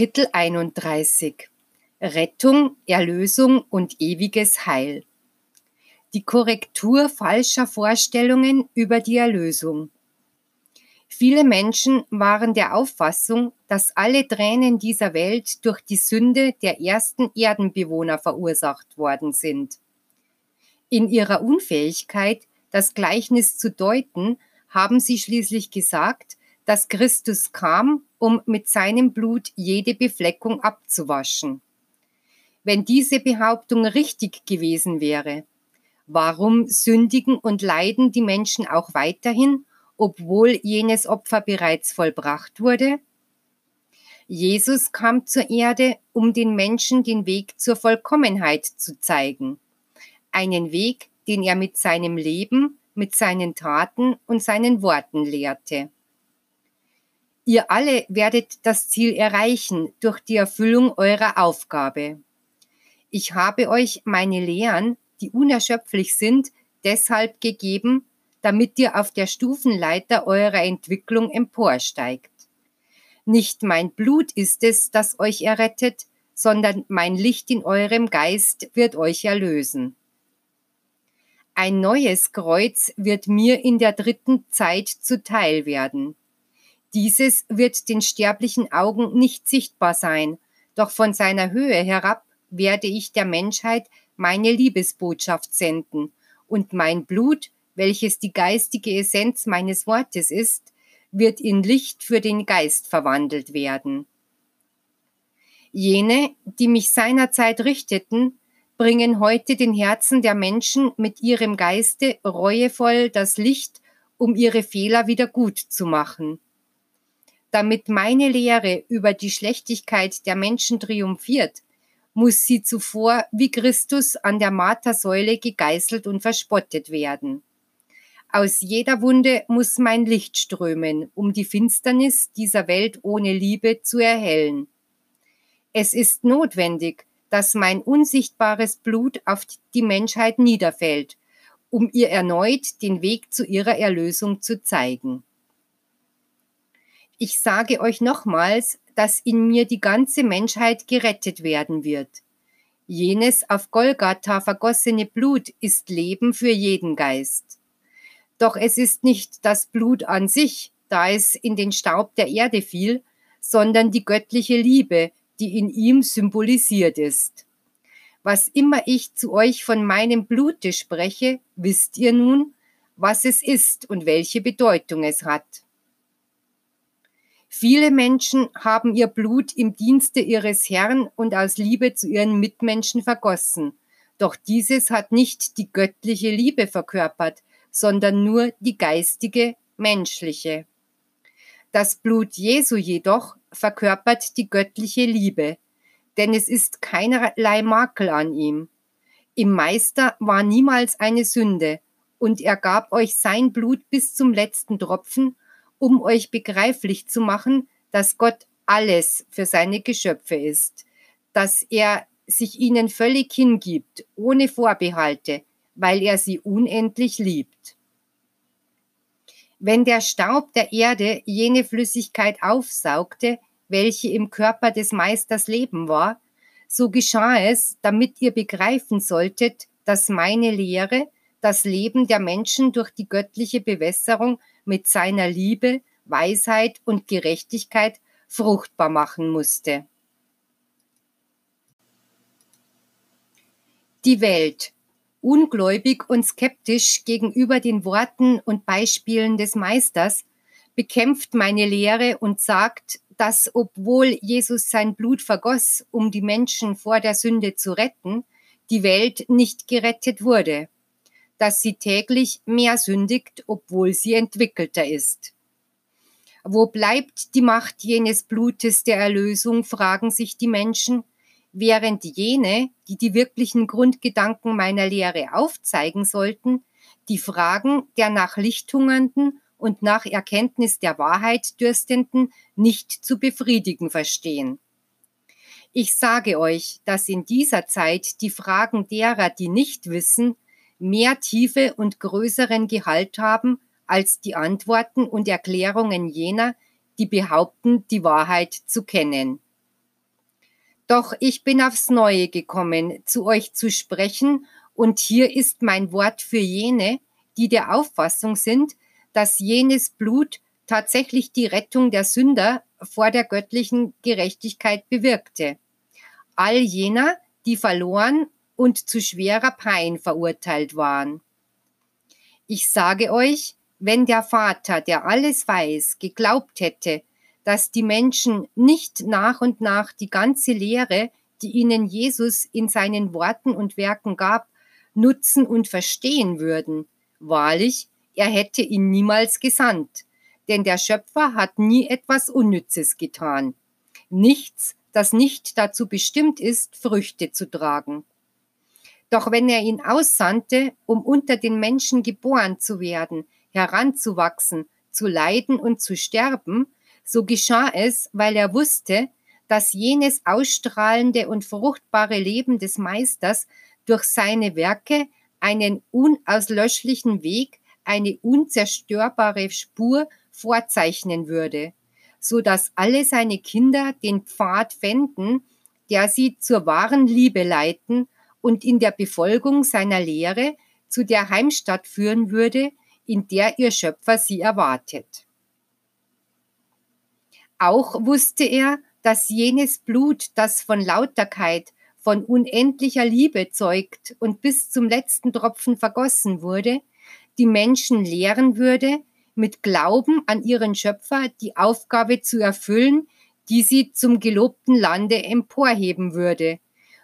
Kapitel 31 Rettung, Erlösung und ewiges Heil. Die Korrektur falscher Vorstellungen über die Erlösung. Viele Menschen waren der Auffassung, dass alle Tränen dieser Welt durch die Sünde der ersten Erdenbewohner verursacht worden sind. In ihrer Unfähigkeit, das Gleichnis zu deuten, haben sie schließlich gesagt, dass Christus kam, um mit seinem Blut jede Befleckung abzuwaschen. Wenn diese Behauptung richtig gewesen wäre, warum sündigen und leiden die Menschen auch weiterhin, obwohl jenes Opfer bereits vollbracht wurde? Jesus kam zur Erde, um den Menschen den Weg zur Vollkommenheit zu zeigen. Einen Weg, den er mit seinem Leben, mit seinen Taten und seinen Worten lehrte. Ihr alle werdet das Ziel erreichen durch die Erfüllung eurer Aufgabe. Ich habe euch meine Lehren, die unerschöpflich sind, deshalb gegeben, damit ihr auf der Stufenleiter eurer Entwicklung emporsteigt. Nicht mein Blut ist es, das euch errettet, sondern mein Licht in eurem Geist wird euch erlösen. Ein neues Kreuz wird mir in der dritten Zeit zuteil werden. Dieses wird den sterblichen Augen nicht sichtbar sein, doch von seiner Höhe herab werde ich der Menschheit meine Liebesbotschaft senden, und mein Blut, welches die geistige Essenz meines Wortes ist, wird in Licht für den Geist verwandelt werden. Jene, die mich seinerzeit richteten, bringen heute den Herzen der Menschen mit ihrem Geiste reuevoll das Licht, um ihre Fehler wieder gut zu machen damit meine Lehre über die Schlechtigkeit der Menschen triumphiert, muss sie zuvor wie Christus an der Martersäule gegeißelt und verspottet werden. Aus jeder Wunde muss mein Licht strömen, um die Finsternis dieser Welt ohne Liebe zu erhellen. Es ist notwendig, dass mein unsichtbares Blut auf die Menschheit niederfällt, um ihr erneut den Weg zu ihrer Erlösung zu zeigen. Ich sage euch nochmals, dass in mir die ganze Menschheit gerettet werden wird. Jenes auf Golgatha vergossene Blut ist Leben für jeden Geist. Doch es ist nicht das Blut an sich, da es in den Staub der Erde fiel, sondern die göttliche Liebe, die in ihm symbolisiert ist. Was immer ich zu euch von meinem Blute spreche, wisst ihr nun, was es ist und welche Bedeutung es hat. Viele Menschen haben ihr Blut im Dienste ihres Herrn und aus Liebe zu ihren Mitmenschen vergossen. Doch dieses hat nicht die göttliche Liebe verkörpert, sondern nur die geistige, menschliche. Das Blut Jesu jedoch verkörpert die göttliche Liebe, denn es ist keinerlei Makel an ihm. Im Meister war niemals eine Sünde, und er gab euch sein Blut bis zum letzten Tropfen, um euch begreiflich zu machen, dass Gott alles für seine Geschöpfe ist, dass er sich ihnen völlig hingibt, ohne Vorbehalte, weil er sie unendlich liebt. Wenn der Staub der Erde jene Flüssigkeit aufsaugte, welche im Körper des Meisters Leben war, so geschah es, damit ihr begreifen solltet, dass meine Lehre das Leben der Menschen durch die göttliche Bewässerung mit seiner Liebe, Weisheit und Gerechtigkeit fruchtbar machen musste. Die Welt, ungläubig und skeptisch gegenüber den Worten und Beispielen des Meisters, bekämpft meine Lehre und sagt, dass obwohl Jesus sein Blut vergoss, um die Menschen vor der Sünde zu retten, die Welt nicht gerettet wurde dass sie täglich mehr sündigt, obwohl sie entwickelter ist. Wo bleibt die Macht jenes Blutes der Erlösung, fragen sich die Menschen, während jene, die die wirklichen Grundgedanken meiner Lehre aufzeigen sollten, die Fragen der nach Licht hungernden und nach Erkenntnis der Wahrheit dürstenden nicht zu befriedigen verstehen. Ich sage euch, dass in dieser Zeit die Fragen derer, die nicht wissen, mehr Tiefe und größeren Gehalt haben als die Antworten und Erklärungen jener, die behaupten, die Wahrheit zu kennen. Doch ich bin aufs Neue gekommen, zu euch zu sprechen, und hier ist mein Wort für jene, die der Auffassung sind, dass jenes Blut tatsächlich die Rettung der Sünder vor der göttlichen Gerechtigkeit bewirkte. All jener, die verloren und zu schwerer Pein verurteilt waren. Ich sage euch, wenn der Vater, der alles weiß, geglaubt hätte, dass die Menschen nicht nach und nach die ganze Lehre, die ihnen Jesus in seinen Worten und Werken gab, nutzen und verstehen würden, wahrlich, er hätte ihn niemals gesandt, denn der Schöpfer hat nie etwas Unnützes getan. Nichts, das nicht dazu bestimmt ist, Früchte zu tragen. Doch wenn er ihn aussandte, um unter den Menschen geboren zu werden, heranzuwachsen, zu leiden und zu sterben, so geschah es, weil er wusste, dass jenes ausstrahlende und fruchtbare Leben des Meisters durch seine Werke einen unauslöschlichen Weg, eine unzerstörbare Spur vorzeichnen würde, so dass alle seine Kinder den Pfad fänden, der sie zur wahren Liebe leiten und in der Befolgung seiner Lehre zu der Heimstatt führen würde, in der ihr Schöpfer sie erwartet. Auch wusste er, dass jenes Blut, das von Lauterkeit, von unendlicher Liebe zeugt und bis zum letzten Tropfen vergossen wurde, die Menschen lehren würde, mit Glauben an ihren Schöpfer die Aufgabe zu erfüllen, die sie zum gelobten Lande emporheben würde,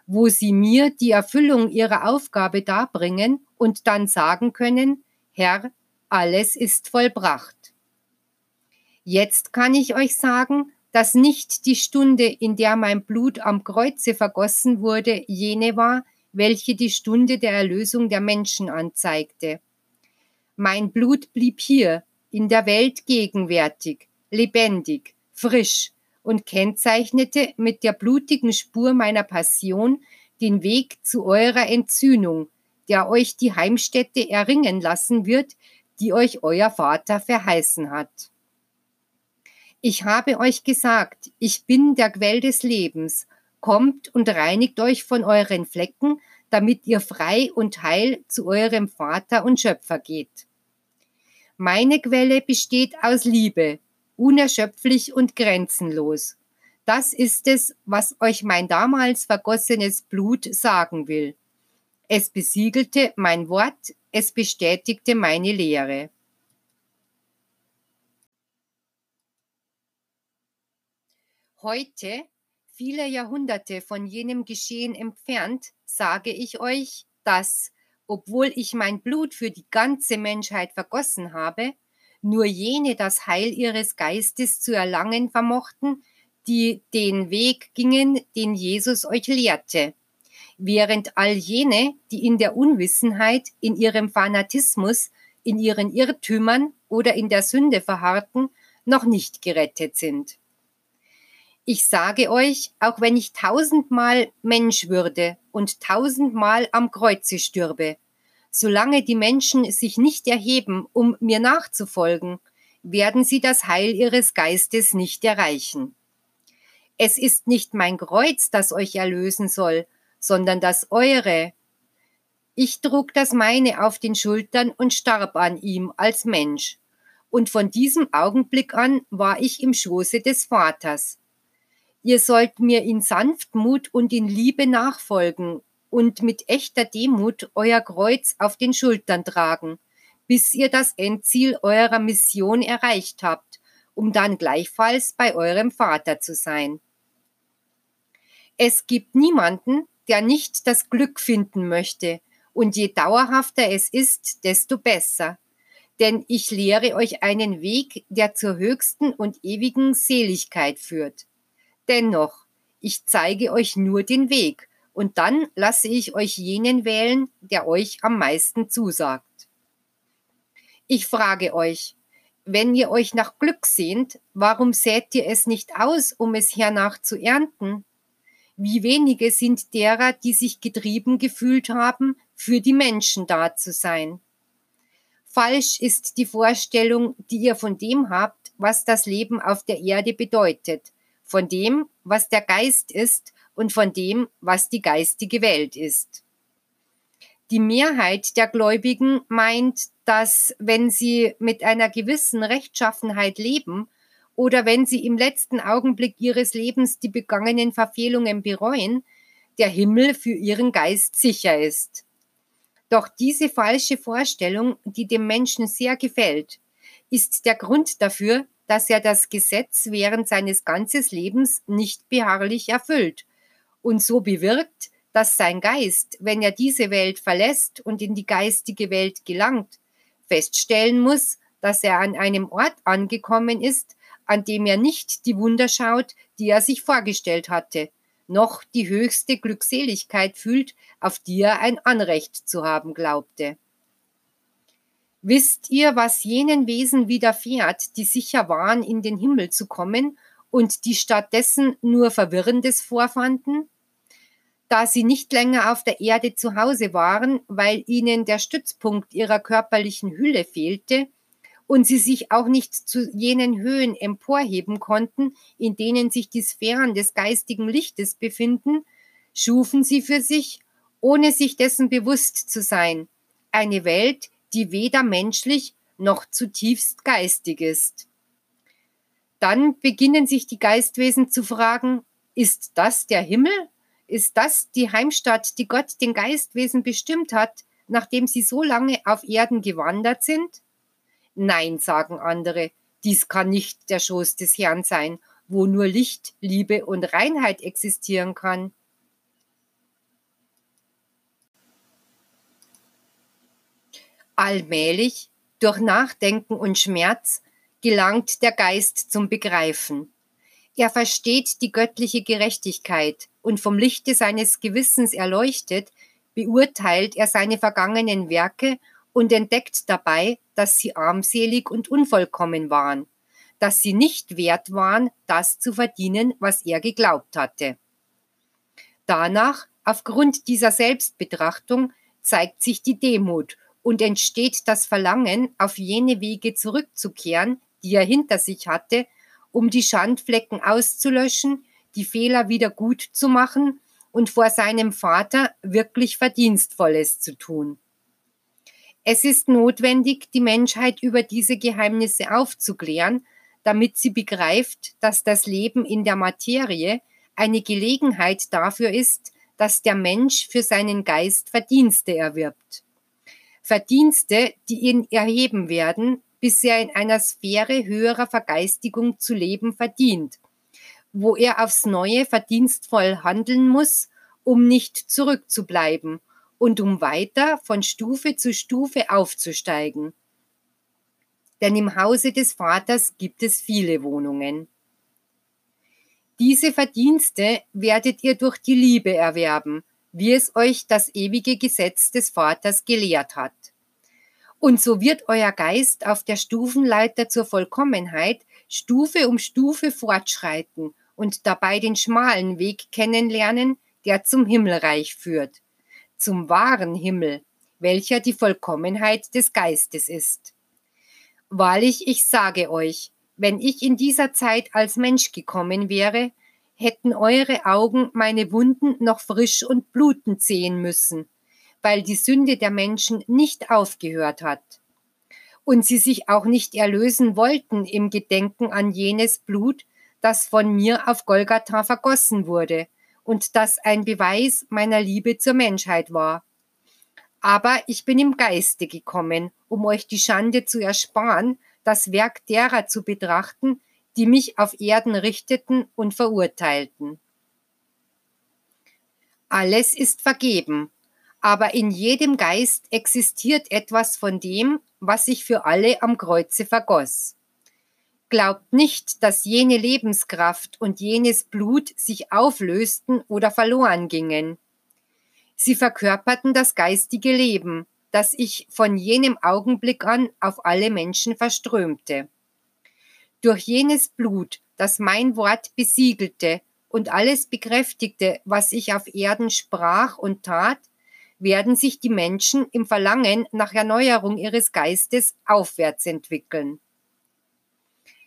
wo sie mir die Erfüllung ihrer Aufgabe darbringen und dann sagen können, Herr, alles ist vollbracht. Jetzt kann ich euch sagen, dass nicht die Stunde, in der mein Blut am Kreuze vergossen wurde, jene war, welche die Stunde der Erlösung der Menschen anzeigte. Mein Blut blieb hier, in der Welt gegenwärtig, lebendig, frisch und kennzeichnete mit der blutigen Spur meiner Passion den Weg zu eurer Entzündung, der euch die Heimstätte erringen lassen wird, die euch euer Vater verheißen hat. Ich habe euch gesagt, ich bin der Quell des Lebens. Kommt und reinigt euch von euren Flecken, damit ihr frei und heil zu eurem Vater und Schöpfer geht. Meine Quelle besteht aus Liebe, unerschöpflich und grenzenlos. Das ist es, was euch mein damals vergossenes Blut sagen will. Es besiegelte mein Wort, es bestätigte meine Lehre. Heute, viele Jahrhunderte von jenem Geschehen entfernt, sage ich euch, dass, obwohl ich mein Blut für die ganze Menschheit vergossen habe, nur jene das Heil ihres Geistes zu erlangen vermochten, die den Weg gingen, den Jesus euch lehrte, während all jene, die in der Unwissenheit, in ihrem Fanatismus, in ihren Irrtümern oder in der Sünde verharrten, noch nicht gerettet sind. Ich sage euch, auch wenn ich tausendmal Mensch würde und tausendmal am Kreuze stürbe, solange die Menschen sich nicht erheben, um mir nachzufolgen, werden sie das Heil ihres Geistes nicht erreichen. Es ist nicht mein Kreuz, das euch erlösen soll, sondern das eure. Ich trug das meine auf den Schultern und starb an ihm als Mensch. Und von diesem Augenblick an war ich im Schoße des Vaters. Ihr sollt mir in Sanftmut und in Liebe nachfolgen und mit echter Demut euer Kreuz auf den Schultern tragen, bis ihr das Endziel eurer Mission erreicht habt, um dann gleichfalls bei eurem Vater zu sein. Es gibt niemanden, der nicht das Glück finden möchte, und je dauerhafter es ist, desto besser. Denn ich lehre euch einen Weg, der zur höchsten und ewigen Seligkeit führt. Dennoch, ich zeige euch nur den Weg, und dann lasse ich euch jenen wählen, der euch am meisten zusagt. Ich frage euch, wenn ihr euch nach Glück sehnt, warum sät ihr es nicht aus, um es hernach zu ernten? Wie wenige sind derer, die sich getrieben gefühlt haben, für die Menschen da zu sein. Falsch ist die Vorstellung, die ihr von dem habt, was das Leben auf der Erde bedeutet, von dem, was der Geist ist und von dem, was die geistige Welt ist. Die Mehrheit der Gläubigen meint, dass wenn sie mit einer gewissen Rechtschaffenheit leben oder wenn sie im letzten Augenblick ihres Lebens die begangenen Verfehlungen bereuen, der Himmel für ihren Geist sicher ist. Doch diese falsche Vorstellung, die dem Menschen sehr gefällt, ist der Grund dafür, dass er das Gesetz während seines ganzen Lebens nicht beharrlich erfüllt und so bewirkt, dass sein Geist, wenn er diese Welt verlässt und in die geistige Welt gelangt, feststellen muss, dass er an einem Ort angekommen ist, an dem er nicht die Wunder schaut, die er sich vorgestellt hatte, noch die höchste Glückseligkeit fühlt, auf die er ein Anrecht zu haben glaubte. Wisst ihr, was jenen Wesen widerfährt, die sicher waren, in den Himmel zu kommen und die stattdessen nur Verwirrendes vorfanden? Da sie nicht länger auf der Erde zu Hause waren, weil ihnen der Stützpunkt ihrer körperlichen Hülle fehlte, und sie sich auch nicht zu jenen Höhen emporheben konnten, in denen sich die Sphären des geistigen Lichtes befinden, schufen sie für sich, ohne sich dessen bewusst zu sein, eine Welt, die weder menschlich noch zutiefst geistig ist. Dann beginnen sich die Geistwesen zu fragen, ist das der Himmel? Ist das die Heimstatt, die Gott den Geistwesen bestimmt hat, nachdem sie so lange auf Erden gewandert sind? Nein, sagen andere, dies kann nicht der Schoß des Herrn sein, wo nur Licht, Liebe und Reinheit existieren kann. Allmählich, durch Nachdenken und Schmerz, gelangt der Geist zum Begreifen. Er versteht die göttliche Gerechtigkeit und vom Lichte seines Gewissens erleuchtet, beurteilt er seine vergangenen Werke und entdeckt dabei, dass sie armselig und unvollkommen waren, dass sie nicht wert waren, das zu verdienen, was er geglaubt hatte. Danach, aufgrund dieser Selbstbetrachtung, zeigt sich die Demut und entsteht das Verlangen, auf jene Wege zurückzukehren, die er hinter sich hatte, um die Schandflecken auszulöschen, die Fehler wieder gut zu machen und vor seinem Vater wirklich Verdienstvolles zu tun. Es ist notwendig, die Menschheit über diese Geheimnisse aufzuklären, damit sie begreift, dass das Leben in der Materie eine Gelegenheit dafür ist, dass der Mensch für seinen Geist Verdienste erwirbt. Verdienste, die ihn erheben werden, bis er in einer Sphäre höherer Vergeistigung zu leben verdient, wo er aufs neue verdienstvoll handeln muss, um nicht zurückzubleiben und um weiter von Stufe zu Stufe aufzusteigen. Denn im Hause des Vaters gibt es viele Wohnungen. Diese Verdienste werdet ihr durch die Liebe erwerben, wie es euch das ewige Gesetz des Vaters gelehrt hat. Und so wird euer Geist auf der Stufenleiter zur Vollkommenheit Stufe um Stufe fortschreiten und dabei den schmalen Weg kennenlernen, der zum Himmelreich führt zum wahren Himmel, welcher die Vollkommenheit des Geistes ist. Wahrlich, ich sage euch, wenn ich in dieser Zeit als Mensch gekommen wäre, hätten eure Augen meine Wunden noch frisch und blutend sehen müssen, weil die Sünde der Menschen nicht aufgehört hat. Und sie sich auch nicht erlösen wollten im Gedenken an jenes Blut, das von mir auf Golgatha vergossen wurde, und das ein Beweis meiner Liebe zur Menschheit war. Aber ich bin im Geiste gekommen, um euch die Schande zu ersparen, das Werk derer zu betrachten, die mich auf Erden richteten und verurteilten. Alles ist vergeben, aber in jedem Geist existiert etwas von dem, was sich für alle am Kreuze vergoss. Glaubt nicht, dass jene Lebenskraft und jenes Blut sich auflösten oder verloren gingen. Sie verkörperten das geistige Leben, das ich von jenem Augenblick an auf alle Menschen verströmte. Durch jenes Blut, das mein Wort besiegelte und alles bekräftigte, was ich auf Erden sprach und tat, werden sich die Menschen im Verlangen nach Erneuerung ihres Geistes aufwärts entwickeln.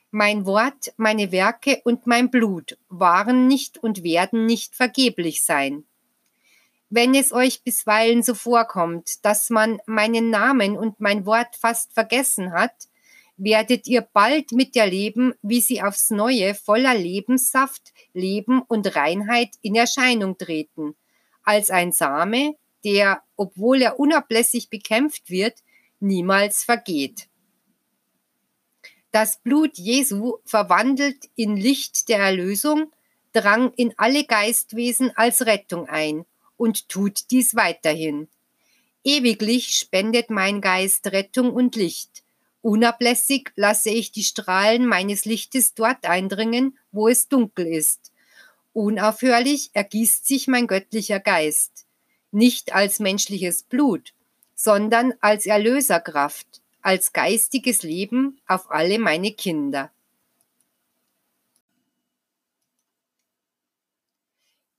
Mein Wort, meine Werke und mein Blut waren nicht und werden nicht vergeblich sein. Wenn es euch bisweilen so vorkommt, dass man meinen Namen und mein Wort fast vergessen hat, werdet ihr bald mit der Leben, wie sie aufs Neue voller Lebenssaft, Leben und Reinheit in Erscheinung treten, als ein Same, der, obwohl er unablässig bekämpft wird, niemals vergeht. Das Blut Jesu, verwandelt in Licht der Erlösung, drang in alle Geistwesen als Rettung ein und tut dies weiterhin. Ewiglich spendet mein Geist Rettung und Licht. Unablässig lasse ich die Strahlen meines Lichtes dort eindringen, wo es dunkel ist. Unaufhörlich ergießt sich mein göttlicher Geist, nicht als menschliches Blut, sondern als Erlöserkraft, als geistiges Leben auf alle meine Kinder.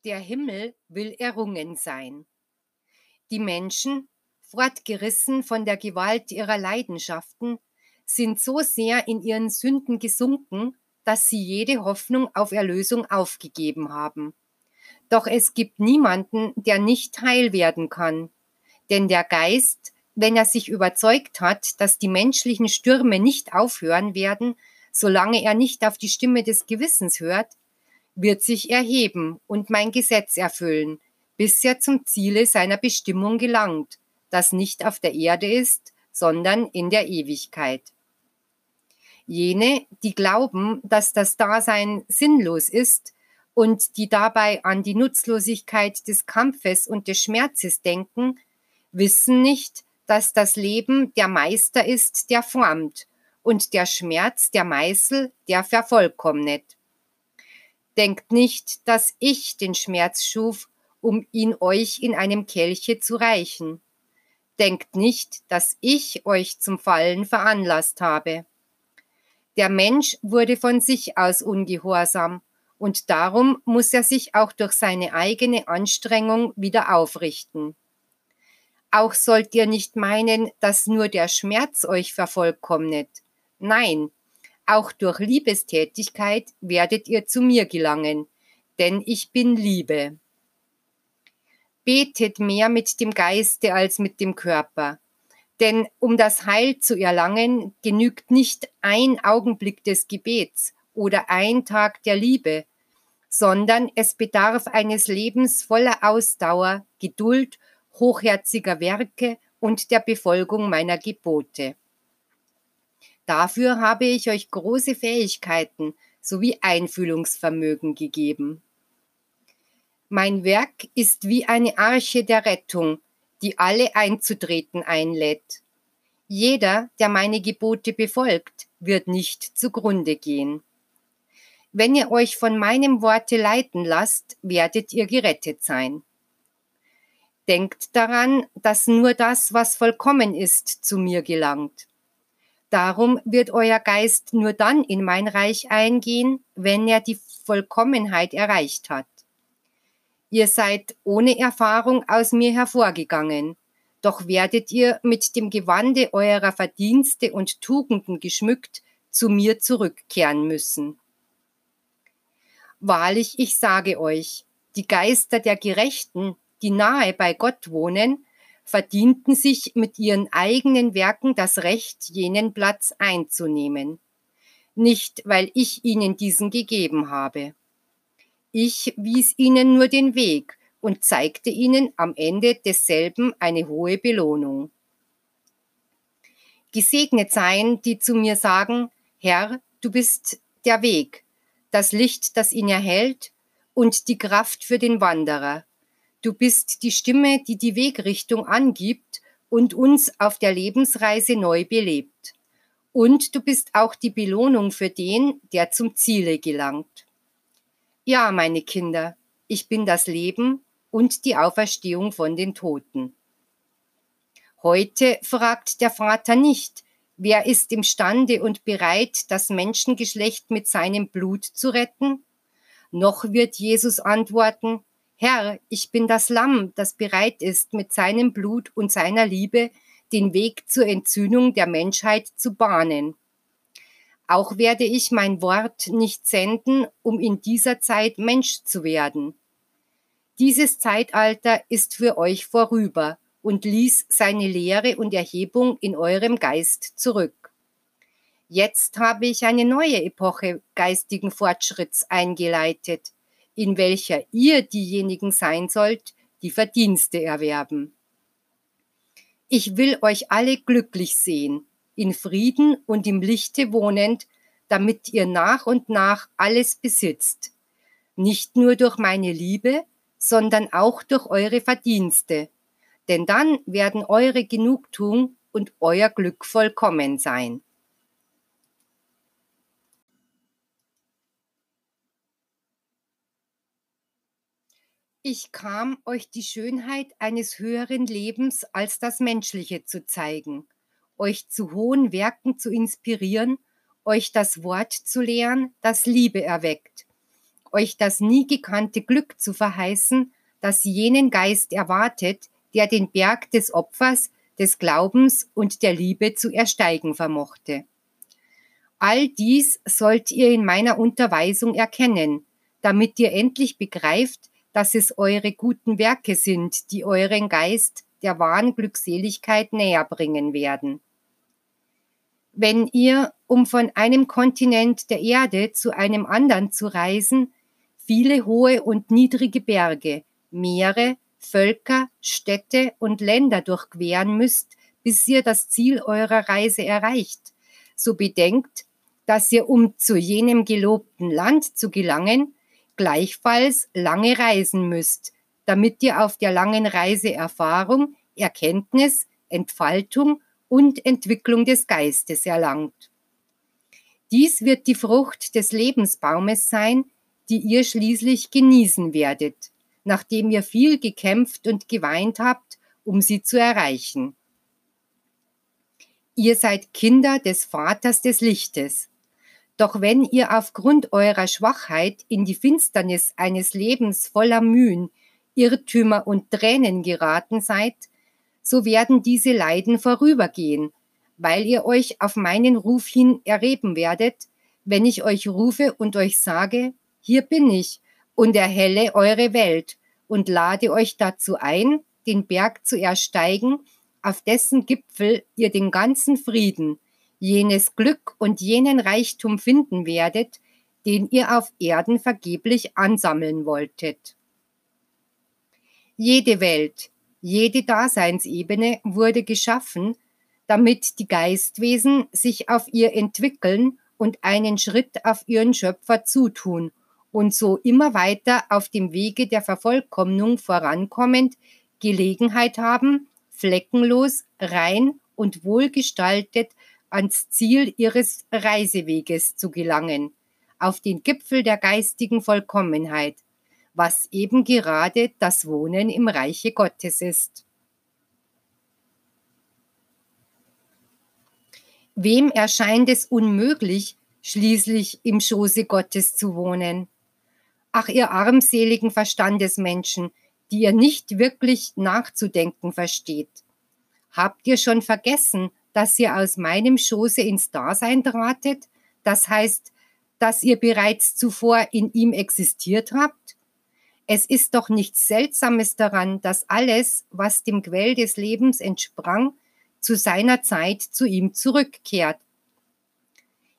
Der Himmel will errungen sein. Die Menschen, fortgerissen von der Gewalt ihrer Leidenschaften, sind so sehr in ihren Sünden gesunken, dass sie jede Hoffnung auf Erlösung aufgegeben haben. Doch es gibt niemanden, der nicht heil werden kann, denn der Geist, wenn er sich überzeugt hat, dass die menschlichen Stürme nicht aufhören werden, solange er nicht auf die Stimme des Gewissens hört, wird sich erheben und mein Gesetz erfüllen, bis er zum Ziele seiner Bestimmung gelangt, das nicht auf der Erde ist, sondern in der Ewigkeit. Jene, die glauben, dass das Dasein sinnlos ist und die dabei an die Nutzlosigkeit des Kampfes und des Schmerzes denken, wissen nicht, dass das Leben der Meister ist, der formt, und der Schmerz der Meißel, der vervollkommnet. Denkt nicht, dass ich den Schmerz schuf, um ihn euch in einem Kelche zu reichen. Denkt nicht, dass ich euch zum Fallen veranlasst habe. Der Mensch wurde von sich aus ungehorsam, und darum muss er sich auch durch seine eigene Anstrengung wieder aufrichten. Auch sollt ihr nicht meinen, dass nur der Schmerz euch vervollkommnet. Nein, auch durch Liebestätigkeit werdet ihr zu mir gelangen, denn ich bin Liebe. Betet mehr mit dem Geiste als mit dem Körper, denn um das Heil zu erlangen, genügt nicht ein Augenblick des Gebets oder ein Tag der Liebe, sondern es bedarf eines Lebens voller Ausdauer, Geduld hochherziger Werke und der Befolgung meiner Gebote. Dafür habe ich euch große Fähigkeiten sowie Einfühlungsvermögen gegeben. Mein Werk ist wie eine Arche der Rettung, die alle einzutreten einlädt. Jeder, der meine Gebote befolgt, wird nicht zugrunde gehen. Wenn ihr euch von meinem Worte leiten lasst, werdet ihr gerettet sein. Denkt daran, dass nur das, was vollkommen ist, zu mir gelangt. Darum wird euer Geist nur dann in mein Reich eingehen, wenn er die Vollkommenheit erreicht hat. Ihr seid ohne Erfahrung aus mir hervorgegangen, doch werdet ihr mit dem Gewande eurer Verdienste und Tugenden geschmückt zu mir zurückkehren müssen. Wahrlich, ich sage euch, die Geister der Gerechten die nahe bei Gott wohnen, verdienten sich mit ihren eigenen Werken das Recht, jenen Platz einzunehmen. Nicht, weil ich ihnen diesen gegeben habe. Ich wies ihnen nur den Weg und zeigte ihnen am Ende desselben eine hohe Belohnung. Gesegnet seien, die zu mir sagen, Herr, du bist der Weg, das Licht, das ihn erhält, und die Kraft für den Wanderer, Du bist die Stimme, die die Wegrichtung angibt und uns auf der Lebensreise neu belebt. Und du bist auch die Belohnung für den, der zum Ziele gelangt. Ja, meine Kinder, ich bin das Leben und die Auferstehung von den Toten. Heute fragt der Vater nicht, wer ist imstande und bereit, das Menschengeschlecht mit seinem Blut zu retten? Noch wird Jesus antworten, Herr, ich bin das Lamm, das bereit ist, mit seinem Blut und seiner Liebe den Weg zur Entzündung der Menschheit zu bahnen. Auch werde ich mein Wort nicht senden, um in dieser Zeit Mensch zu werden. Dieses Zeitalter ist für euch vorüber und ließ seine Lehre und Erhebung in eurem Geist zurück. Jetzt habe ich eine neue Epoche geistigen Fortschritts eingeleitet, in welcher ihr diejenigen sein sollt, die Verdienste erwerben. Ich will euch alle glücklich sehen, in Frieden und im Lichte wohnend, damit ihr nach und nach alles besitzt, nicht nur durch meine Liebe, sondern auch durch eure Verdienste, denn dann werden eure Genugtuung und euer Glück vollkommen sein. Ich kam, euch die Schönheit eines höheren Lebens als das menschliche zu zeigen, euch zu hohen Werken zu inspirieren, euch das Wort zu lehren, das Liebe erweckt, euch das nie gekannte Glück zu verheißen, das jenen Geist erwartet, der den Berg des Opfers, des Glaubens und der Liebe zu ersteigen vermochte. All dies sollt ihr in meiner Unterweisung erkennen, damit ihr endlich begreift, dass es eure guten Werke sind, die euren Geist der wahren Glückseligkeit näher bringen werden. Wenn ihr, um von einem Kontinent der Erde zu einem anderen zu reisen, viele hohe und niedrige Berge, Meere, Völker, Städte und Länder durchqueren müsst, bis ihr das Ziel eurer Reise erreicht, so bedenkt, dass ihr, um zu jenem gelobten Land zu gelangen, gleichfalls lange reisen müsst, damit ihr auf der langen Reise Erfahrung, Erkenntnis, Entfaltung und Entwicklung des Geistes erlangt. Dies wird die Frucht des Lebensbaumes sein, die ihr schließlich genießen werdet, nachdem ihr viel gekämpft und geweint habt, um sie zu erreichen. Ihr seid Kinder des Vaters des Lichtes, doch wenn ihr aufgrund eurer Schwachheit in die Finsternis eines Lebens voller Mühen, Irrtümer und Tränen geraten seid, so werden diese Leiden vorübergehen, weil ihr euch auf meinen Ruf hin erreben werdet, wenn ich euch rufe und euch sage, hier bin ich und erhelle eure Welt und lade euch dazu ein, den Berg zu ersteigen, auf dessen Gipfel ihr den ganzen Frieden, jenes Glück und jenen Reichtum finden werdet, den ihr auf Erden vergeblich ansammeln wolltet. Jede Welt, jede Daseinsebene wurde geschaffen, damit die Geistwesen sich auf ihr entwickeln und einen Schritt auf ihren Schöpfer zutun und so immer weiter auf dem Wege der Vervollkommnung vorankommend Gelegenheit haben, fleckenlos, rein und wohlgestaltet ans Ziel ihres Reiseweges zu gelangen, auf den Gipfel der geistigen Vollkommenheit, was eben gerade das Wohnen im Reiche Gottes ist. Wem erscheint es unmöglich, schließlich im Schoße Gottes zu wohnen? Ach, ihr armseligen Verstandesmenschen, die ihr nicht wirklich nachzudenken versteht. Habt ihr schon vergessen, dass ihr aus meinem Schoße ins Dasein tratet, das heißt, dass ihr bereits zuvor in ihm existiert habt? Es ist doch nichts Seltsames daran, dass alles, was dem Quell des Lebens entsprang, zu seiner Zeit zu ihm zurückkehrt.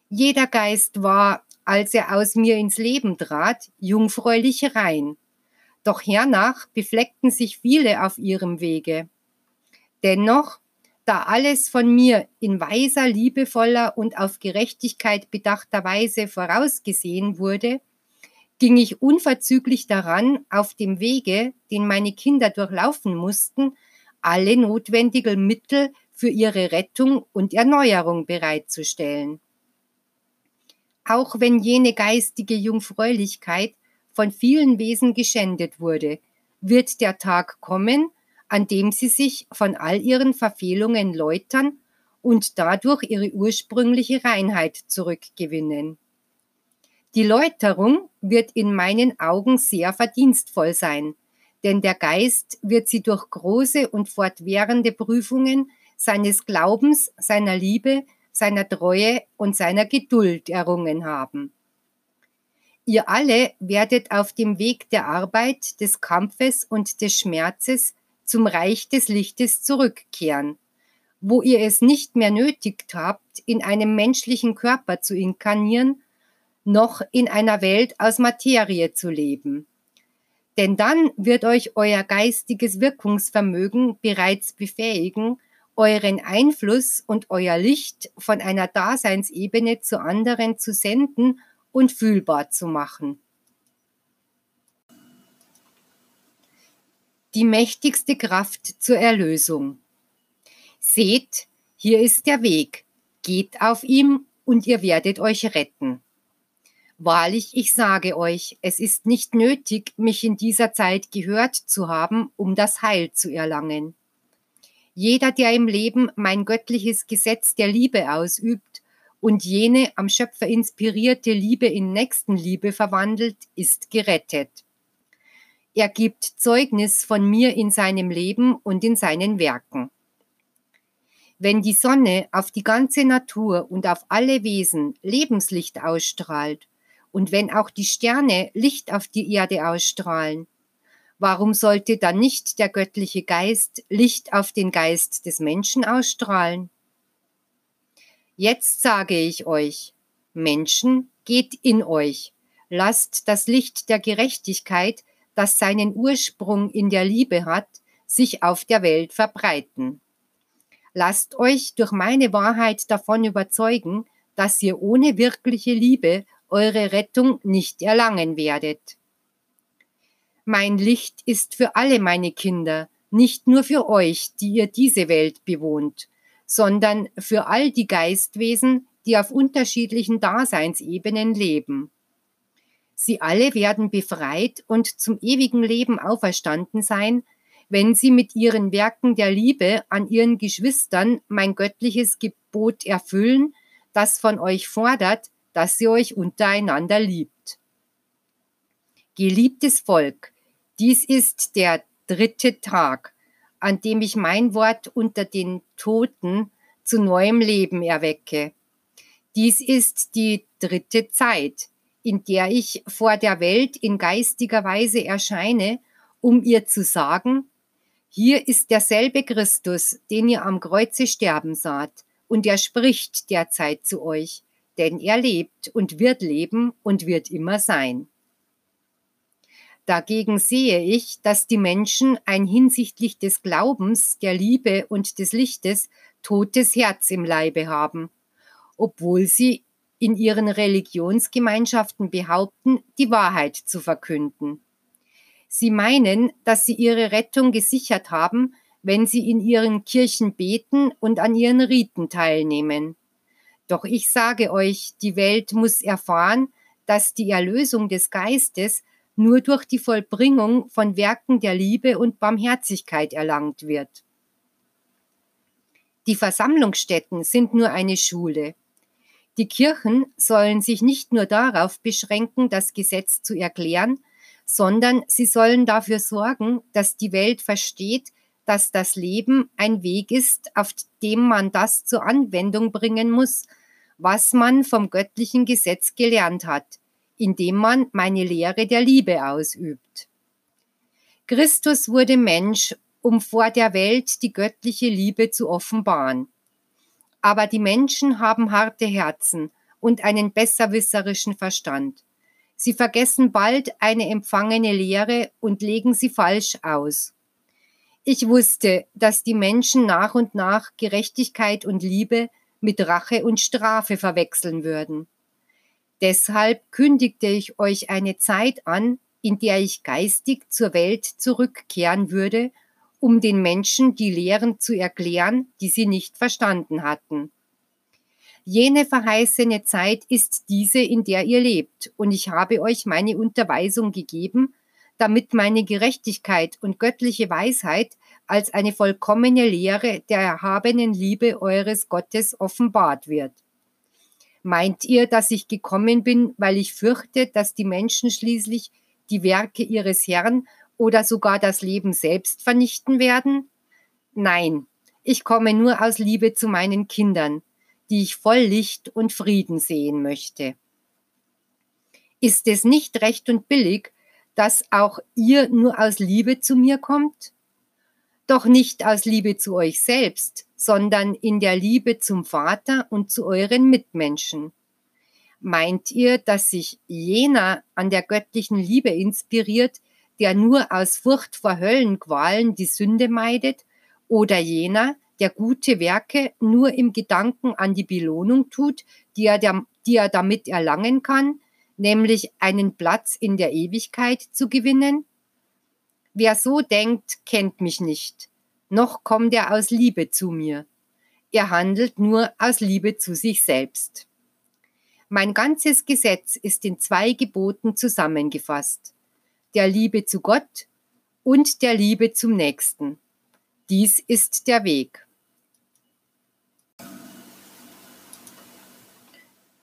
Jeder Geist war, als er aus mir ins Leben trat, jungfräulich rein. Doch hernach befleckten sich viele auf ihrem Wege. Dennoch da alles von mir in weiser, liebevoller und auf Gerechtigkeit bedachter Weise vorausgesehen wurde, ging ich unverzüglich daran, auf dem Wege, den meine Kinder durchlaufen mussten, alle notwendigen Mittel für ihre Rettung und Erneuerung bereitzustellen. Auch wenn jene geistige Jungfräulichkeit von vielen Wesen geschändet wurde, wird der Tag kommen, an dem sie sich von all ihren Verfehlungen läutern und dadurch ihre ursprüngliche Reinheit zurückgewinnen. Die Läuterung wird in meinen Augen sehr verdienstvoll sein, denn der Geist wird sie durch große und fortwährende Prüfungen seines Glaubens, seiner Liebe, seiner Treue und seiner Geduld errungen haben. Ihr alle werdet auf dem Weg der Arbeit, des Kampfes und des Schmerzes zum Reich des Lichtes zurückkehren, wo ihr es nicht mehr nötig habt, in einem menschlichen Körper zu inkarnieren, noch in einer Welt aus Materie zu leben. Denn dann wird euch euer geistiges Wirkungsvermögen bereits befähigen, euren Einfluss und euer Licht von einer Daseinsebene zu anderen zu senden und fühlbar zu machen. Die mächtigste Kraft zur Erlösung. Seht, hier ist der Weg, geht auf ihm und ihr werdet euch retten. Wahrlich, ich sage euch, es ist nicht nötig, mich in dieser Zeit gehört zu haben, um das Heil zu erlangen. Jeder, der im Leben mein göttliches Gesetz der Liebe ausübt und jene am Schöpfer inspirierte Liebe in Nächstenliebe verwandelt, ist gerettet. Er gibt Zeugnis von mir in seinem Leben und in seinen Werken. Wenn die Sonne auf die ganze Natur und auf alle Wesen Lebenslicht ausstrahlt und wenn auch die Sterne Licht auf die Erde ausstrahlen, warum sollte dann nicht der göttliche Geist Licht auf den Geist des Menschen ausstrahlen? Jetzt sage ich euch, Menschen, geht in euch, lasst das Licht der Gerechtigkeit, das seinen Ursprung in der Liebe hat, sich auf der Welt verbreiten. Lasst euch durch meine Wahrheit davon überzeugen, dass ihr ohne wirkliche Liebe eure Rettung nicht erlangen werdet. Mein Licht ist für alle meine Kinder, nicht nur für euch, die ihr diese Welt bewohnt sondern für all die Geistwesen, die auf unterschiedlichen Daseinsebenen leben. Sie alle werden befreit und zum ewigen Leben auferstanden sein, wenn sie mit ihren Werken der Liebe an ihren Geschwistern mein göttliches Gebot erfüllen, das von euch fordert, dass ihr euch untereinander liebt. Geliebtes Volk, dies ist der dritte Tag, an dem ich mein Wort unter den Toten zu neuem Leben erwecke. Dies ist die dritte Zeit, in der ich vor der Welt in geistiger Weise erscheine, um ihr zu sagen, hier ist derselbe Christus, den ihr am Kreuze sterben saht, und er spricht derzeit zu euch, denn er lebt und wird leben und wird immer sein. Dagegen sehe ich, dass die Menschen ein hinsichtlich des Glaubens, der Liebe und des Lichtes totes Herz im Leibe haben, obwohl sie in ihren Religionsgemeinschaften behaupten, die Wahrheit zu verkünden. Sie meinen, dass sie ihre Rettung gesichert haben, wenn sie in ihren Kirchen beten und an ihren Riten teilnehmen. Doch ich sage euch, die Welt muss erfahren, dass die Erlösung des Geistes nur durch die Vollbringung von Werken der Liebe und Barmherzigkeit erlangt wird. Die Versammlungsstätten sind nur eine Schule. Die Kirchen sollen sich nicht nur darauf beschränken, das Gesetz zu erklären, sondern sie sollen dafür sorgen, dass die Welt versteht, dass das Leben ein Weg ist, auf dem man das zur Anwendung bringen muss, was man vom göttlichen Gesetz gelernt hat, indem man meine Lehre der Liebe ausübt. Christus wurde Mensch, um vor der Welt die göttliche Liebe zu offenbaren. Aber die Menschen haben harte Herzen und einen besserwisserischen Verstand. Sie vergessen bald eine empfangene Lehre und legen sie falsch aus. Ich wusste, dass die Menschen nach und nach Gerechtigkeit und Liebe mit Rache und Strafe verwechseln würden. Deshalb kündigte ich euch eine Zeit an, in der ich geistig zur Welt zurückkehren würde, um den Menschen die Lehren zu erklären, die sie nicht verstanden hatten. Jene verheißene Zeit ist diese, in der ihr lebt, und ich habe euch meine Unterweisung gegeben, damit meine Gerechtigkeit und göttliche Weisheit als eine vollkommene Lehre der erhabenen Liebe eures Gottes offenbart wird. Meint ihr, dass ich gekommen bin, weil ich fürchte, dass die Menschen schließlich die Werke ihres Herrn oder sogar das Leben selbst vernichten werden? Nein, ich komme nur aus Liebe zu meinen Kindern, die ich voll Licht und Frieden sehen möchte. Ist es nicht recht und billig, dass auch ihr nur aus Liebe zu mir kommt? Doch nicht aus Liebe zu euch selbst, sondern in der Liebe zum Vater und zu euren Mitmenschen. Meint ihr, dass sich jener an der göttlichen Liebe inspiriert, der nur aus Furcht vor Höllenqualen die Sünde meidet, oder jener, der gute Werke nur im Gedanken an die Belohnung tut, die er, der, die er damit erlangen kann, nämlich einen Platz in der Ewigkeit zu gewinnen? Wer so denkt, kennt mich nicht, noch kommt er aus Liebe zu mir. Er handelt nur aus Liebe zu sich selbst. Mein ganzes Gesetz ist in zwei Geboten zusammengefasst, der Liebe zu Gott und der Liebe zum Nächsten. Dies ist der Weg.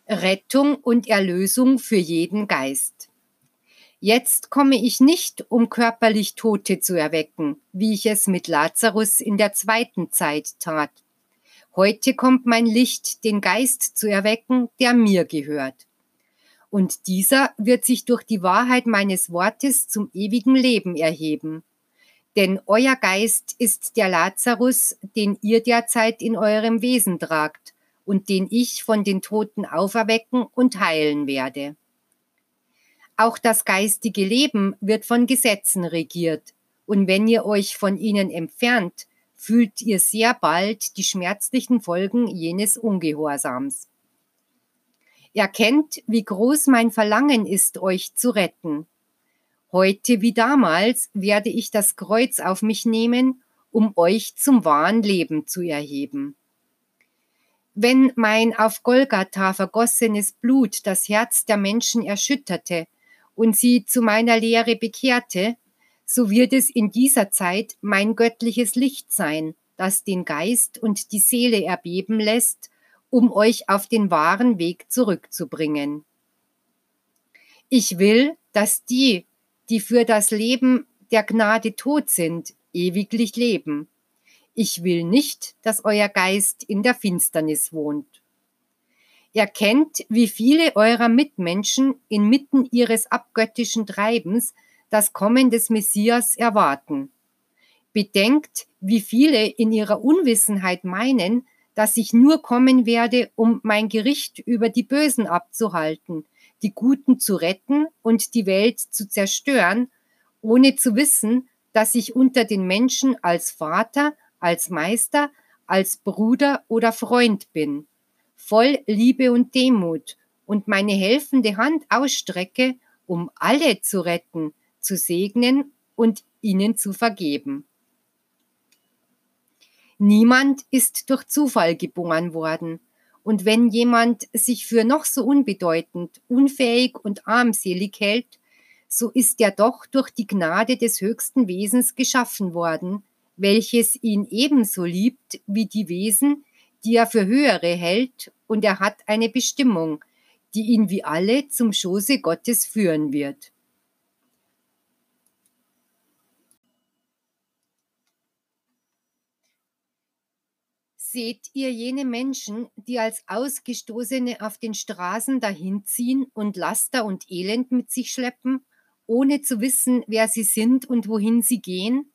Rettung und Erlösung für jeden Geist. Jetzt komme ich nicht, um körperlich Tote zu erwecken, wie ich es mit Lazarus in der zweiten Zeit tat. Heute kommt mein Licht, den Geist zu erwecken, der mir gehört. Und dieser wird sich durch die Wahrheit meines Wortes zum ewigen Leben erheben. Denn euer Geist ist der Lazarus, den ihr derzeit in eurem Wesen tragt und den ich von den Toten auferwecken und heilen werde. Auch das geistige Leben wird von Gesetzen regiert, und wenn ihr euch von ihnen entfernt, fühlt ihr sehr bald die schmerzlichen Folgen jenes Ungehorsams. Erkennt, wie groß mein Verlangen ist, euch zu retten. Heute wie damals werde ich das Kreuz auf mich nehmen, um euch zum wahren Leben zu erheben. Wenn mein auf Golgatha vergossenes Blut das Herz der Menschen erschütterte und sie zu meiner Lehre bekehrte, so wird es in dieser Zeit mein göttliches Licht sein, das den Geist und die Seele erbeben lässt, um euch auf den wahren Weg zurückzubringen. Ich will, dass die, die für das Leben der Gnade tot sind, ewiglich leben ich will nicht, dass euer Geist in der Finsternis wohnt. Erkennt, wie viele eurer Mitmenschen inmitten ihres abgöttischen Treibens das Kommen des Messias erwarten. Bedenkt, wie viele in ihrer Unwissenheit meinen, dass ich nur kommen werde, um mein Gericht über die Bösen abzuhalten, die Guten zu retten und die Welt zu zerstören, ohne zu wissen, dass ich unter den Menschen als Vater, als Meister, als Bruder oder Freund bin, voll Liebe und Demut und meine helfende Hand ausstrecke, um alle zu retten, zu segnen und ihnen zu vergeben. Niemand ist durch Zufall geboren worden, und wenn jemand sich für noch so unbedeutend, unfähig und armselig hält, so ist er doch durch die Gnade des höchsten Wesens geschaffen worden, welches ihn ebenso liebt wie die Wesen, die er für höhere hält, und er hat eine Bestimmung, die ihn wie alle zum Schoße Gottes führen wird. Seht ihr jene Menschen, die als Ausgestoßene auf den Straßen dahinziehen und Laster und Elend mit sich schleppen, ohne zu wissen, wer sie sind und wohin sie gehen?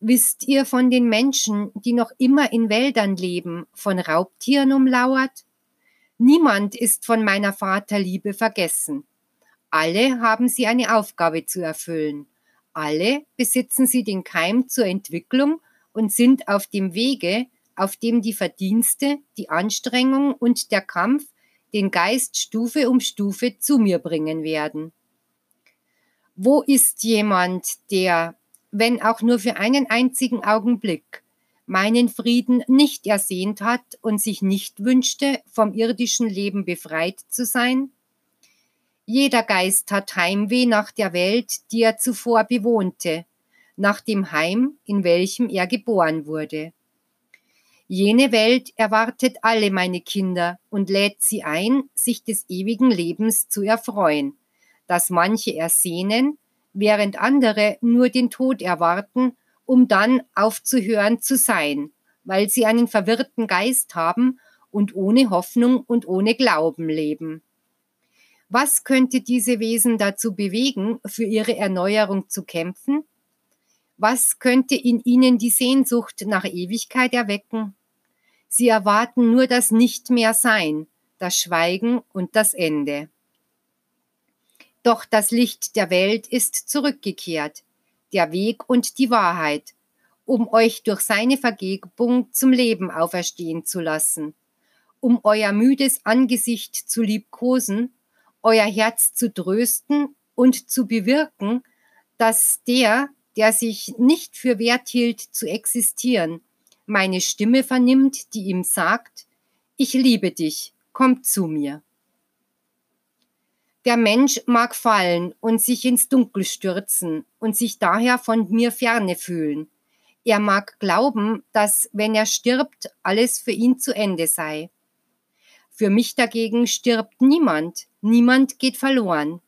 Wisst ihr von den Menschen, die noch immer in Wäldern leben, von Raubtieren umlauert? Niemand ist von meiner Vaterliebe vergessen. Alle haben sie eine Aufgabe zu erfüllen. Alle besitzen sie den Keim zur Entwicklung und sind auf dem Wege, auf dem die Verdienste, die Anstrengung und der Kampf den Geist Stufe um Stufe zu mir bringen werden. Wo ist jemand, der, wenn auch nur für einen einzigen Augenblick, meinen Frieden nicht ersehnt hat und sich nicht wünschte, vom irdischen Leben befreit zu sein? Jeder Geist hat Heimweh nach der Welt, die er zuvor bewohnte, nach dem Heim, in welchem er geboren wurde. Jene Welt erwartet alle meine Kinder und lädt sie ein, sich des ewigen Lebens zu erfreuen, das manche ersehnen, während andere nur den Tod erwarten, um dann aufzuhören zu sein, weil sie einen verwirrten Geist haben und ohne Hoffnung und ohne Glauben leben. Was könnte diese Wesen dazu bewegen, für ihre Erneuerung zu kämpfen? Was könnte in ihnen die Sehnsucht nach Ewigkeit erwecken? Sie erwarten nur das Nicht mehr Sein, das Schweigen und das Ende. Doch das Licht der Welt ist zurückgekehrt, der Weg und die Wahrheit, um euch durch seine Vergebung zum Leben auferstehen zu lassen, um euer müdes Angesicht zu liebkosen, euer Herz zu trösten und zu bewirken, dass der, der sich nicht für wert hielt zu existieren, meine Stimme vernimmt, die ihm sagt, ich liebe dich, komm zu mir. Der Mensch mag fallen und sich ins Dunkel stürzen und sich daher von mir ferne fühlen. Er mag glauben, dass, wenn er stirbt, alles für ihn zu Ende sei. Für mich dagegen stirbt niemand, niemand geht verloren.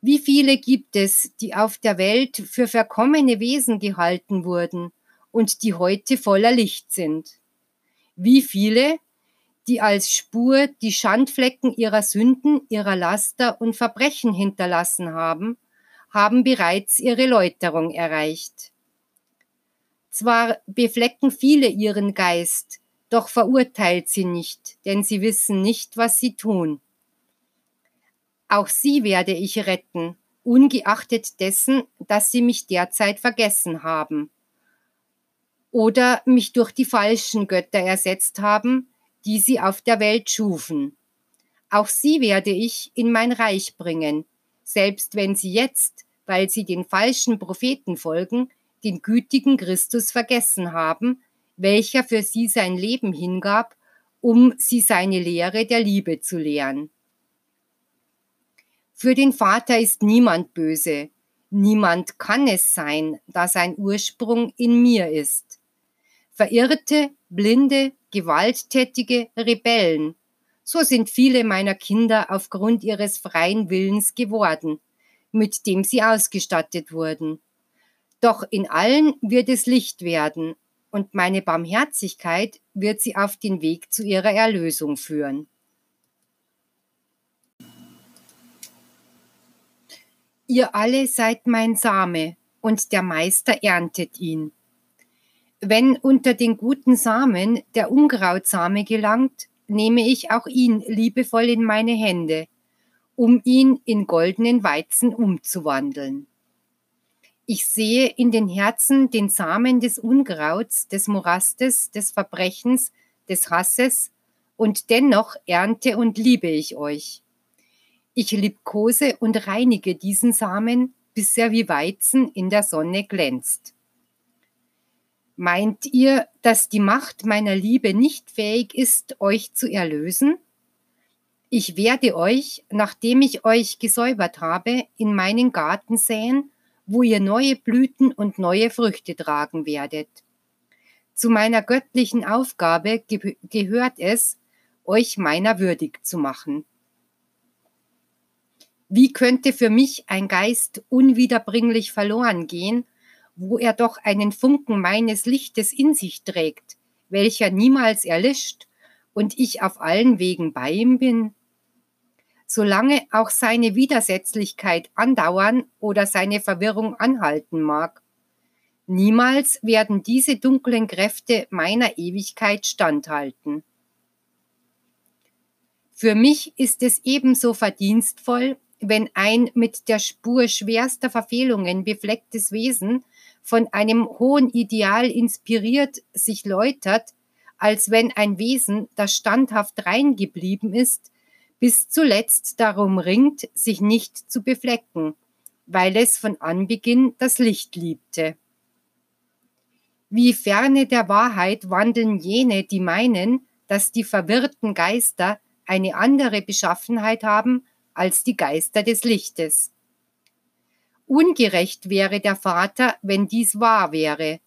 Wie viele gibt es, die auf der Welt für verkommene Wesen gehalten wurden und die heute voller Licht sind? Wie viele, die als Spur die Schandflecken ihrer Sünden, ihrer Laster und Verbrechen hinterlassen haben, haben bereits ihre Läuterung erreicht. Zwar beflecken viele ihren Geist, doch verurteilt sie nicht, denn sie wissen nicht, was sie tun. Auch sie werde ich retten, ungeachtet dessen, dass sie mich derzeit vergessen haben oder mich durch die falschen Götter ersetzt haben, die sie auf der Welt schufen. Auch sie werde ich in mein Reich bringen, selbst wenn sie jetzt, weil sie den falschen Propheten folgen, den gütigen Christus vergessen haben, welcher für sie sein Leben hingab, um sie seine Lehre der Liebe zu lehren. Für den Vater ist niemand böse, niemand kann es sein, da sein Ursprung in mir ist. Verirrte, blinde, gewalttätige Rebellen. So sind viele meiner Kinder aufgrund ihres freien Willens geworden, mit dem sie ausgestattet wurden. Doch in allen wird es Licht werden, und meine Barmherzigkeit wird sie auf den Weg zu ihrer Erlösung führen. Ihr alle seid mein Same, und der Meister erntet ihn. Wenn unter den guten Samen der Unkrautsame gelangt, nehme ich auch ihn liebevoll in meine Hände, um ihn in goldenen Weizen umzuwandeln. Ich sehe in den Herzen den Samen des Unkrauts, des Morastes, des Verbrechens, des Hasses, und dennoch ernte und liebe ich euch. Ich liebkose und reinige diesen Samen, bis er wie Weizen in der Sonne glänzt. Meint ihr, dass die Macht meiner Liebe nicht fähig ist, euch zu erlösen? Ich werde euch, nachdem ich euch gesäubert habe, in meinen Garten säen, wo ihr neue Blüten und neue Früchte tragen werdet. Zu meiner göttlichen Aufgabe ge gehört es, euch meiner würdig zu machen. Wie könnte für mich ein Geist unwiederbringlich verloren gehen, wo er doch einen Funken meines Lichtes in sich trägt, welcher niemals erlischt und ich auf allen Wegen bei ihm bin? Solange auch seine Widersetzlichkeit andauern oder seine Verwirrung anhalten mag. Niemals werden diese dunklen Kräfte meiner Ewigkeit standhalten. Für mich ist es ebenso verdienstvoll, wenn ein mit der Spur schwerster Verfehlungen beflecktes Wesen von einem hohen Ideal inspiriert sich läutert, als wenn ein Wesen, das standhaft rein geblieben ist, bis zuletzt darum ringt, sich nicht zu beflecken, weil es von Anbeginn das Licht liebte. Wie ferne der Wahrheit wandeln jene, die meinen, dass die verwirrten Geister eine andere Beschaffenheit haben als die Geister des Lichtes. Ungerecht wäre der Vater, wenn dies wahr wäre.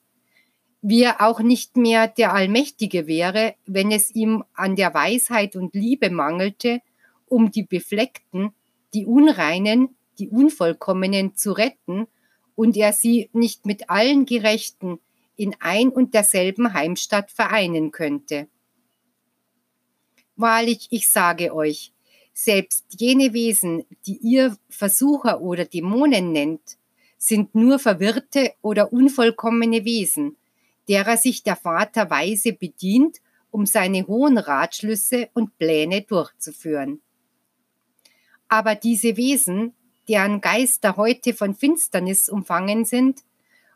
Wie er auch nicht mehr der Allmächtige wäre, wenn es ihm an der Weisheit und Liebe mangelte, um die Befleckten, die Unreinen, die Unvollkommenen zu retten und er sie nicht mit allen Gerechten in ein und derselben Heimstatt vereinen könnte. Wahrlich, ich sage euch, selbst jene Wesen, die ihr Versucher oder Dämonen nennt, sind nur verwirrte oder unvollkommene Wesen, derer sich der Vater weise bedient, um seine hohen Ratschlüsse und Pläne durchzuführen. Aber diese Wesen, deren Geister heute von Finsternis umfangen sind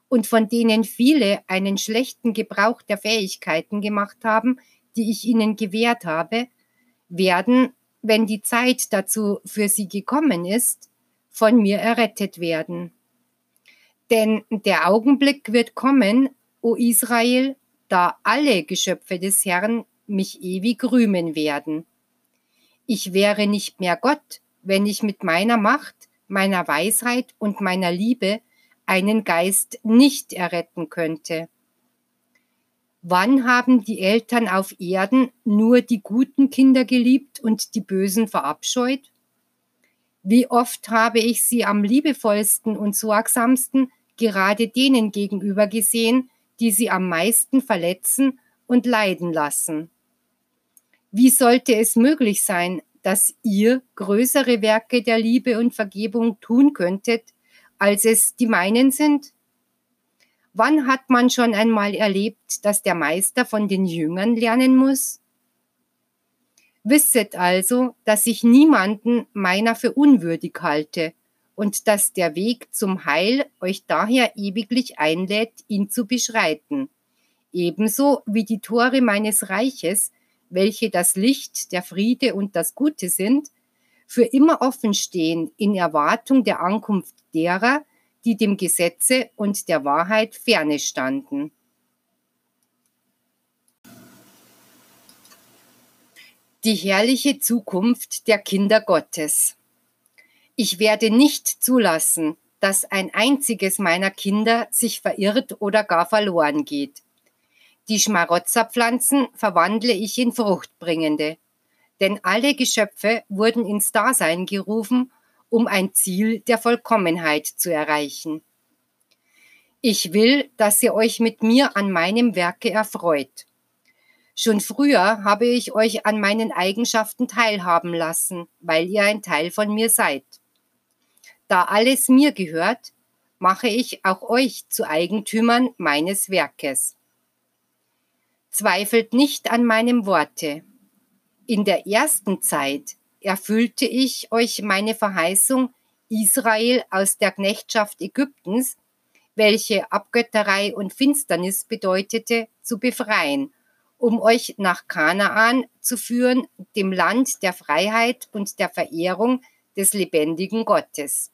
und von denen viele einen schlechten Gebrauch der Fähigkeiten gemacht haben, die ich ihnen gewährt habe, werden, wenn die Zeit dazu für sie gekommen ist, von mir errettet werden. Denn der Augenblick wird kommen, o Israel, da alle Geschöpfe des Herrn mich ewig rühmen werden. Ich wäre nicht mehr Gott, wenn ich mit meiner Macht, meiner Weisheit und meiner Liebe einen Geist nicht erretten könnte. Wann haben die Eltern auf Erden nur die guten Kinder geliebt und die bösen verabscheut? Wie oft habe ich sie am liebevollsten und sorgsamsten gerade denen gegenüber gesehen, die sie am meisten verletzen und leiden lassen. Wie sollte es möglich sein, dass ihr größere Werke der Liebe und Vergebung tun könntet, als es die meinen sind? Wann hat man schon einmal erlebt, dass der Meister von den Jüngern lernen muss? Wisset also, dass ich niemanden meiner für unwürdig halte und dass der Weg zum Heil euch daher ewiglich einlädt, ihn zu beschreiten. Ebenso wie die Tore meines Reiches, welche das Licht, der Friede und das Gute sind, für immer offen stehen in Erwartung der Ankunft derer, die dem Gesetze und der Wahrheit ferne standen. Die herrliche Zukunft der Kinder Gottes. Ich werde nicht zulassen, dass ein einziges meiner Kinder sich verirrt oder gar verloren geht. Die Schmarotzerpflanzen verwandle ich in fruchtbringende, denn alle Geschöpfe wurden ins Dasein gerufen, um ein Ziel der Vollkommenheit zu erreichen. Ich will, dass ihr euch mit mir an meinem Werke erfreut. Schon früher habe ich euch an meinen Eigenschaften teilhaben lassen, weil ihr ein Teil von mir seid. Da alles mir gehört, mache ich auch euch zu Eigentümern meines Werkes. Zweifelt nicht an meinem Worte. In der ersten Zeit erfüllte ich euch meine Verheißung, Israel aus der Knechtschaft Ägyptens, welche Abgötterei und Finsternis bedeutete, zu befreien, um euch nach Kanaan zu führen, dem Land der Freiheit und der Verehrung des lebendigen Gottes.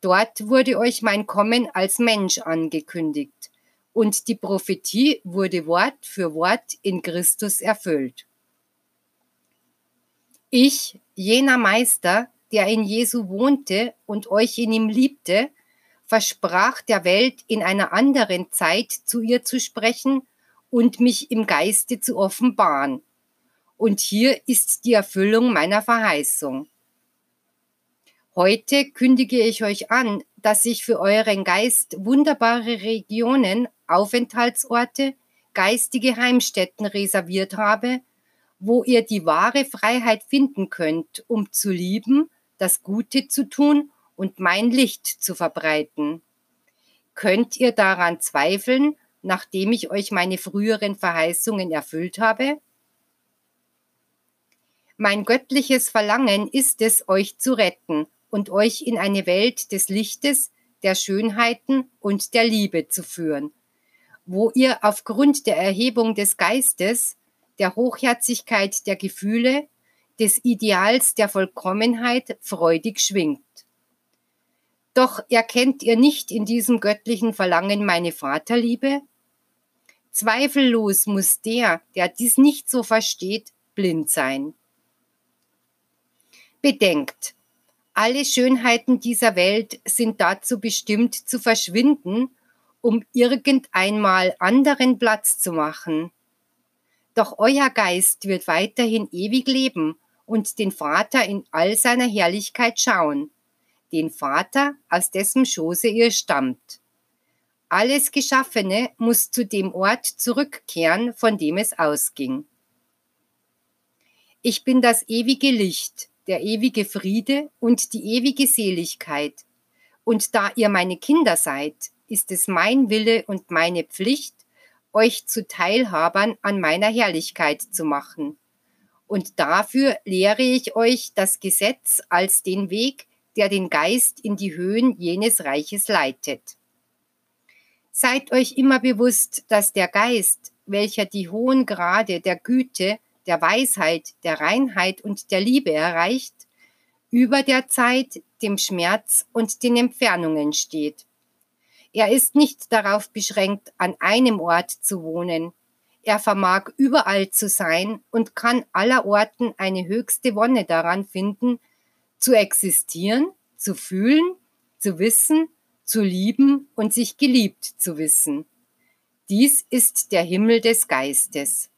Dort wurde euch mein Kommen als Mensch angekündigt und die Prophetie wurde Wort für Wort in Christus erfüllt. Ich, jener Meister, der in Jesu wohnte und euch in ihm liebte, versprach der Welt in einer anderen Zeit zu ihr zu sprechen und mich im Geiste zu offenbaren. Und hier ist die Erfüllung meiner Verheißung. Heute kündige ich euch an, dass ich für euren Geist wunderbare Regionen, Aufenthaltsorte, geistige Heimstätten reserviert habe, wo ihr die wahre Freiheit finden könnt, um zu lieben, das Gute zu tun und mein Licht zu verbreiten. Könnt ihr daran zweifeln, nachdem ich euch meine früheren Verheißungen erfüllt habe? Mein göttliches Verlangen ist es, euch zu retten und euch in eine Welt des Lichtes, der Schönheiten und der Liebe zu führen, wo ihr aufgrund der Erhebung des Geistes, der Hochherzigkeit der Gefühle, des Ideals der Vollkommenheit freudig schwingt. Doch erkennt ihr nicht in diesem göttlichen Verlangen meine Vaterliebe? Zweifellos muss der, der dies nicht so versteht, blind sein. Bedenkt, alle Schönheiten dieser Welt sind dazu bestimmt zu verschwinden, um irgendeinmal anderen Platz zu machen. Doch euer Geist wird weiterhin ewig leben und den Vater in all seiner Herrlichkeit schauen, den Vater, aus dessen Schoße ihr stammt. Alles Geschaffene muss zu dem Ort zurückkehren, von dem es ausging. Ich bin das ewige Licht, der ewige Friede und die ewige Seligkeit. Und da ihr meine Kinder seid, ist es mein Wille und meine Pflicht, euch zu Teilhabern an meiner Herrlichkeit zu machen. Und dafür lehre ich euch das Gesetz als den Weg, der den Geist in die Höhen jenes Reiches leitet. Seid euch immer bewusst, dass der Geist, welcher die hohen Grade der Güte, der Weisheit, der Reinheit und der Liebe erreicht, über der Zeit, dem Schmerz und den Entfernungen steht. Er ist nicht darauf beschränkt, an einem Ort zu wohnen. Er vermag überall zu sein und kann allerorten eine höchste Wonne daran finden, zu existieren, zu fühlen, zu wissen, zu lieben und sich geliebt zu wissen. Dies ist der Himmel des Geistes.